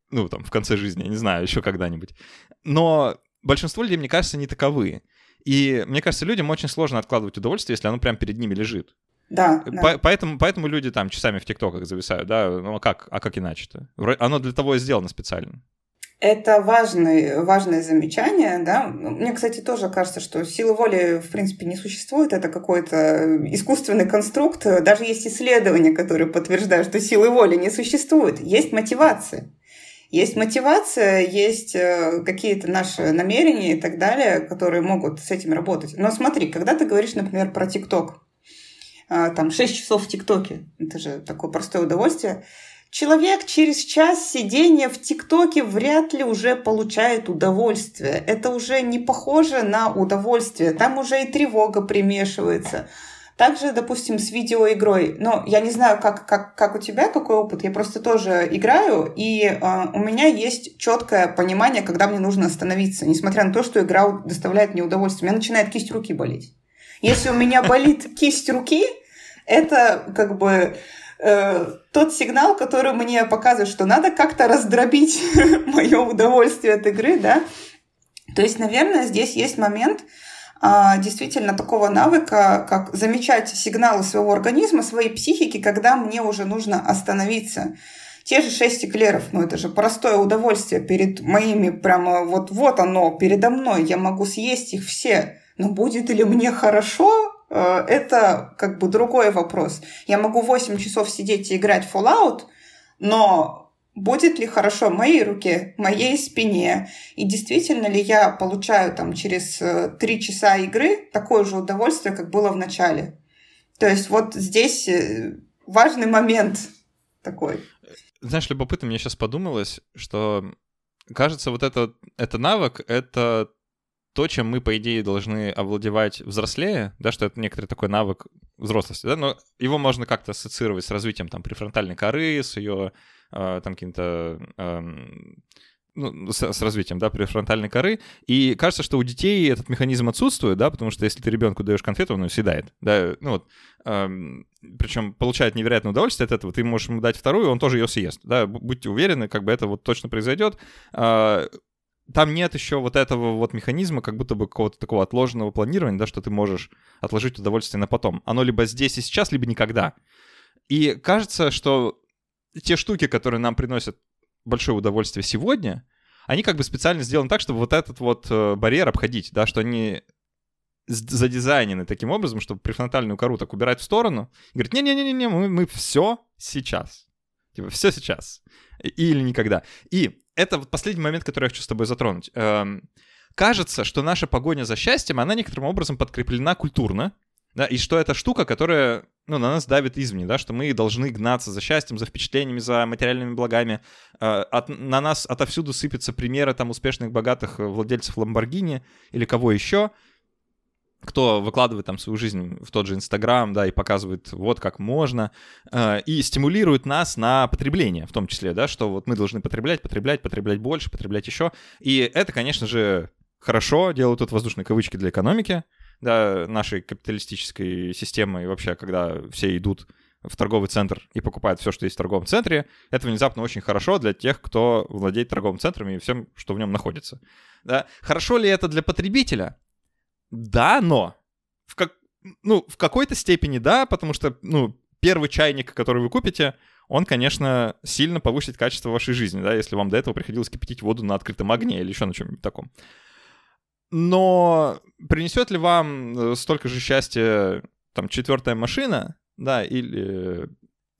Ну, там, в конце жизни, я не знаю, еще когда-нибудь. Но большинство людей, мне кажется, не таковы. И мне кажется, людям очень сложно откладывать удовольствие, если оно прямо перед ними лежит. Да, По- да. Поэтому, поэтому люди там часами в ТикТоках зависают, да? Ну а как, а как иначе-то? Оно для того и сделано специально. Это важный, важное замечание, да. Мне, кстати, тоже кажется, что силы воли, в принципе, не существует. Это какой-то искусственный конструкт. Даже есть исследования, которые подтверждают, что силы воли не существует. Есть мотивация. Есть мотивация, есть э, какие-то наши намерения и так далее, которые могут с этим работать. Но смотри, когда ты говоришь, например, про ТикТок, а, там 6 часов в ТикТоке, это же такое простое удовольствие, Человек через час сидения в ТикТоке вряд ли уже получает удовольствие. Это уже не похоже на удовольствие. Там уже и тревога примешивается. Также, допустим, с видеоигрой. Но я не знаю, как, как, как у тебя, какой опыт. Я просто тоже играю, и э, у меня есть четкое понимание, когда мне нужно остановиться, несмотря на то, что игра доставляет мне удовольствие. У меня начинает кисть руки болеть. Если у меня болит кисть руки, это как бы э, тот сигнал, который мне показывает, что надо как-то раздробить мое удовольствие от игры, да. То есть, наверное, здесь есть момент а, действительно такого навыка, как замечать сигналы своего организма, своей психики, когда мне уже нужно остановиться. Те же шесть эклеров, ну это же простое удовольствие перед моими, прямо вот, вот оно передо мной, я могу съесть их все, но будет ли мне хорошо, это как бы другой вопрос. Я могу 8 часов сидеть и играть Fallout, но будет ли хорошо моей руке, моей спине, и действительно ли я получаю там через 3 часа игры такое же удовольствие, как было в начале. То есть вот здесь важный момент такой. Знаешь, любопытно мне сейчас подумалось, что кажется, вот это, это навык, это то, чем мы, по идее, должны овладевать взрослее, да, что это некоторый такой навык взрослости, да, но его можно как-то ассоциировать с развитием там префронтальной коры, с ее э, там каким-то э, ну, с, с развитием, да, префронтальной коры, и кажется, что у детей этот механизм отсутствует, да, потому что если ты ребенку даешь конфету, он ее съедает, да, ну вот, э, причем получает невероятное удовольствие от этого, ты можешь ему дать вторую, он тоже ее съест, да, будьте уверены, как бы это вот точно произойдет, э, там нет еще вот этого вот механизма, как будто бы какого-то такого отложенного планирования, да, что ты можешь отложить удовольствие на потом. Оно либо здесь и сейчас, либо никогда. И кажется, что те штуки, которые нам приносят большое удовольствие сегодня, они как бы специально сделаны так, чтобы вот этот вот барьер обходить, да, что они задизайнены таким образом, чтобы префронтальную кору так убирать в сторону и говорит, не-не-не-не, мы, мы все сейчас. Типа, все сейчас. Или никогда. И это вот последний момент, который я хочу с тобой затронуть. Эм, кажется, что наша погоня за счастьем, она некоторым образом подкреплена культурно, да, и что это штука, которая, ну, на нас давит извне, да, что мы должны гнаться за счастьем, за впечатлениями, за материальными благами. Э, от, на нас отовсюду сыпятся примеры там успешных, богатых владельцев Ламборгини или кого еще, кто выкладывает там свою жизнь в тот же Инстаграм, да, и показывает вот как можно, э, и стимулирует нас на потребление, в том числе, да, что вот мы должны потреблять, потреблять, потреблять больше, потреблять еще. И это, конечно же, хорошо, делают тут воздушные кавычки для экономики, да, нашей капиталистической системы, и вообще, когда все идут в торговый центр и покупают все, что есть в торговом центре, это внезапно очень хорошо для тех, кто владеет торговым центром и всем, что в нем находится. Да? Хорошо ли это для потребителя? Да, но в, как, ну, в какой-то степени да, потому что ну, первый чайник, который вы купите, он, конечно, сильно повысит качество вашей жизни, да, если вам до этого приходилось кипятить воду на открытом огне или еще на чем-нибудь таком. Но принесет ли вам столько же счастья там четвертая машина, да, или,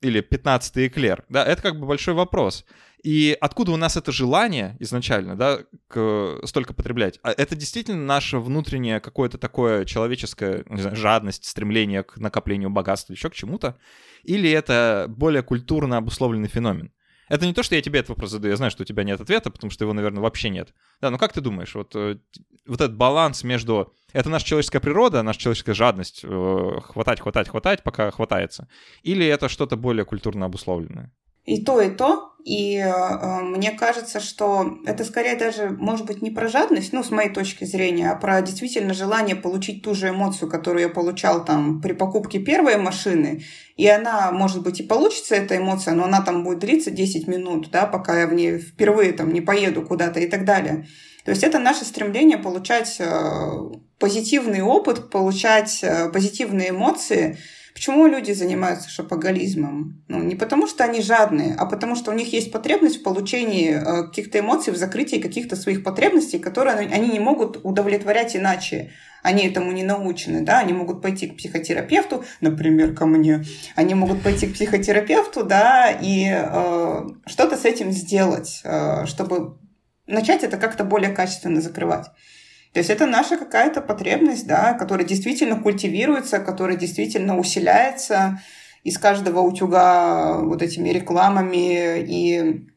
или пятнадцатый эклер, да, это как бы большой вопрос. И откуда у нас это желание изначально, да, к, столько потреблять? А это действительно наше внутреннее какое-то такое человеческое, не знаю, жадность, стремление к накоплению богатства, еще к чему-то? Или это более культурно обусловленный феномен? Это не то, что я тебе этот вопрос задаю, я знаю, что у тебя нет ответа, потому что его, наверное, вообще нет. Да, ну как ты думаешь, вот, вот этот баланс между... Это наша человеческая природа, наша человеческая жадность, хватать, хватать, хватать, пока хватается, или это что-то более культурно обусловленное? И то, и то. И э, мне кажется, что это скорее даже, может быть, не про жадность, ну, с моей точки зрения, а про действительно желание получить ту же эмоцию, которую я получал там при покупке первой машины. И она, может быть, и получится, эта эмоция, но она там будет длиться 10 минут, да, пока я в ней впервые там не поеду куда-то и так далее. То есть это наше стремление получать э, позитивный опыт, получать э, позитивные эмоции. Почему люди занимаются шопоголизмом? Ну, не потому, что они жадные, а потому, что у них есть потребность в получении э, каких-то эмоций, в закрытии каких-то своих потребностей, которые они не могут удовлетворять иначе они этому не научены, да, они могут пойти к психотерапевту, например, ко мне, они могут пойти к психотерапевту, да, и э, что-то с этим сделать, э, чтобы начать это как-то более качественно закрывать. То есть это наша какая-то потребность, да, которая действительно культивируется, которая действительно усиляется из каждого утюга вот этими рекламами и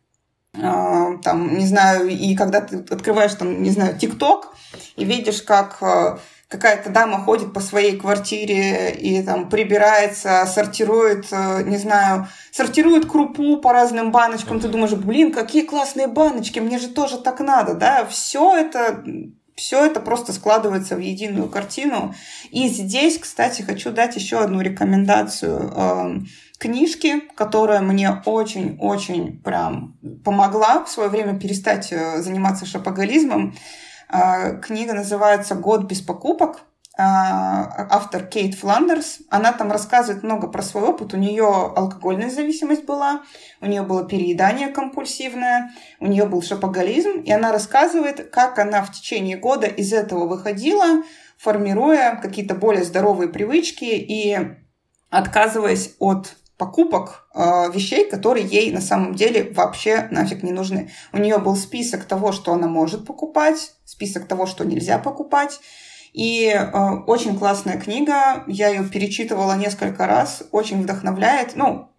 э, там, не знаю, и когда ты открываешь там, не знаю, ТикТок и видишь, как э, какая-то дама ходит по своей квартире и там прибирается, сортирует, э, не знаю, сортирует крупу по разным баночкам, ты думаешь, блин, какие классные баночки, мне же тоже так надо, да, все это все это просто складывается в единую картину. И здесь, кстати, хочу дать еще одну рекомендацию э, книжки, которая мне очень-очень прям помогла в свое время перестать э, заниматься шопоголизмом. А, книга называется «Год без покупок». А, автор Кейт Фландерс. Она там рассказывает много про свой опыт. У нее алкогольная зависимость была, у нее было переедание компульсивное, у нее был шопоголизм. И она рассказывает, как она в течение года из этого выходила, формируя какие-то более здоровые привычки и отказываясь от покупок э, вещей, которые ей на самом деле вообще нафиг не нужны. У нее был список того, что она может покупать, список того, что нельзя покупать. И э, очень классная книга, я ее перечитывала несколько раз, очень вдохновляет. Ну,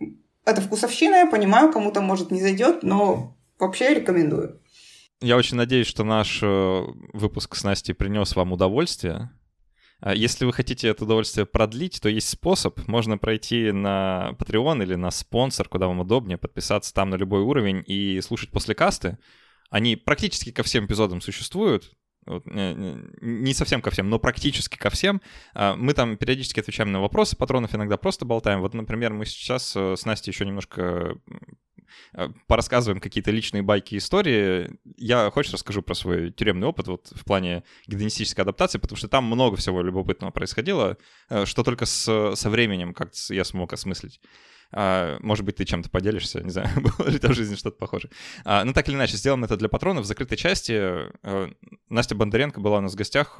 это вкусовщина, я понимаю, кому-то может не зайдет, но вообще рекомендую. Я очень надеюсь, что наш э, выпуск с Настей принес вам удовольствие. А если вы хотите это удовольствие продлить, то есть способ. Можно пройти на Patreon или на спонсор, куда вам удобнее, подписаться там на любой уровень и слушать после касты. Они практически ко всем эпизодам существуют. Вот, не совсем ко всем, но практически ко всем. А, мы там периодически отвечаем на вопросы патронов, иногда просто болтаем. Вот, например, мы сейчас э, с Настей еще немножко Э, порассказываем какие-то личные байки истории. Я хочешь расскажу про свой тюремный опыт вот в плане гедонистической адаптации, потому что там много всего любопытного происходило, э, что только с, со временем как-то я смог осмыслить. А, может быть, ты чем-то поделишься, не знаю, было ли в жизни что-то похоже. А, ну, так или иначе, сделаем это для патронов. В закрытой части э, Настя Бондаренко была у нас в гостях.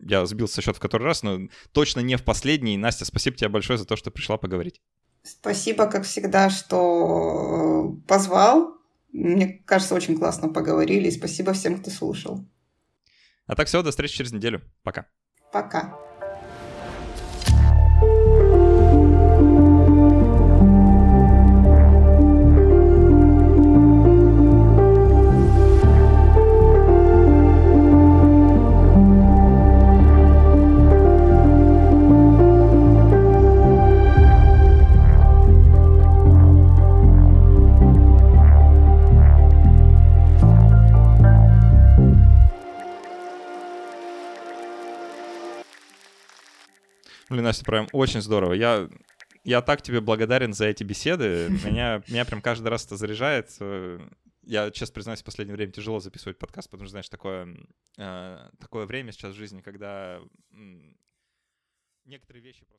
Я сбился со счета в который раз, но точно не в последний. Настя, спасибо тебе большое за то, что пришла поговорить. Спасибо, как всегда, что э, позвал. Мне кажется, очень классно поговорили. И спасибо всем, кто слушал. А так все, до встречи через неделю. Пока. Пока. Блин, Настя, прям очень здорово. Я, я так тебе благодарен за эти беседы. Меня, меня прям каждый раз это заряжает. Я, честно признаюсь, в последнее время тяжело записывать подкаст, потому что, знаешь, такое, э, такое время сейчас в жизни, когда некоторые вещи просто...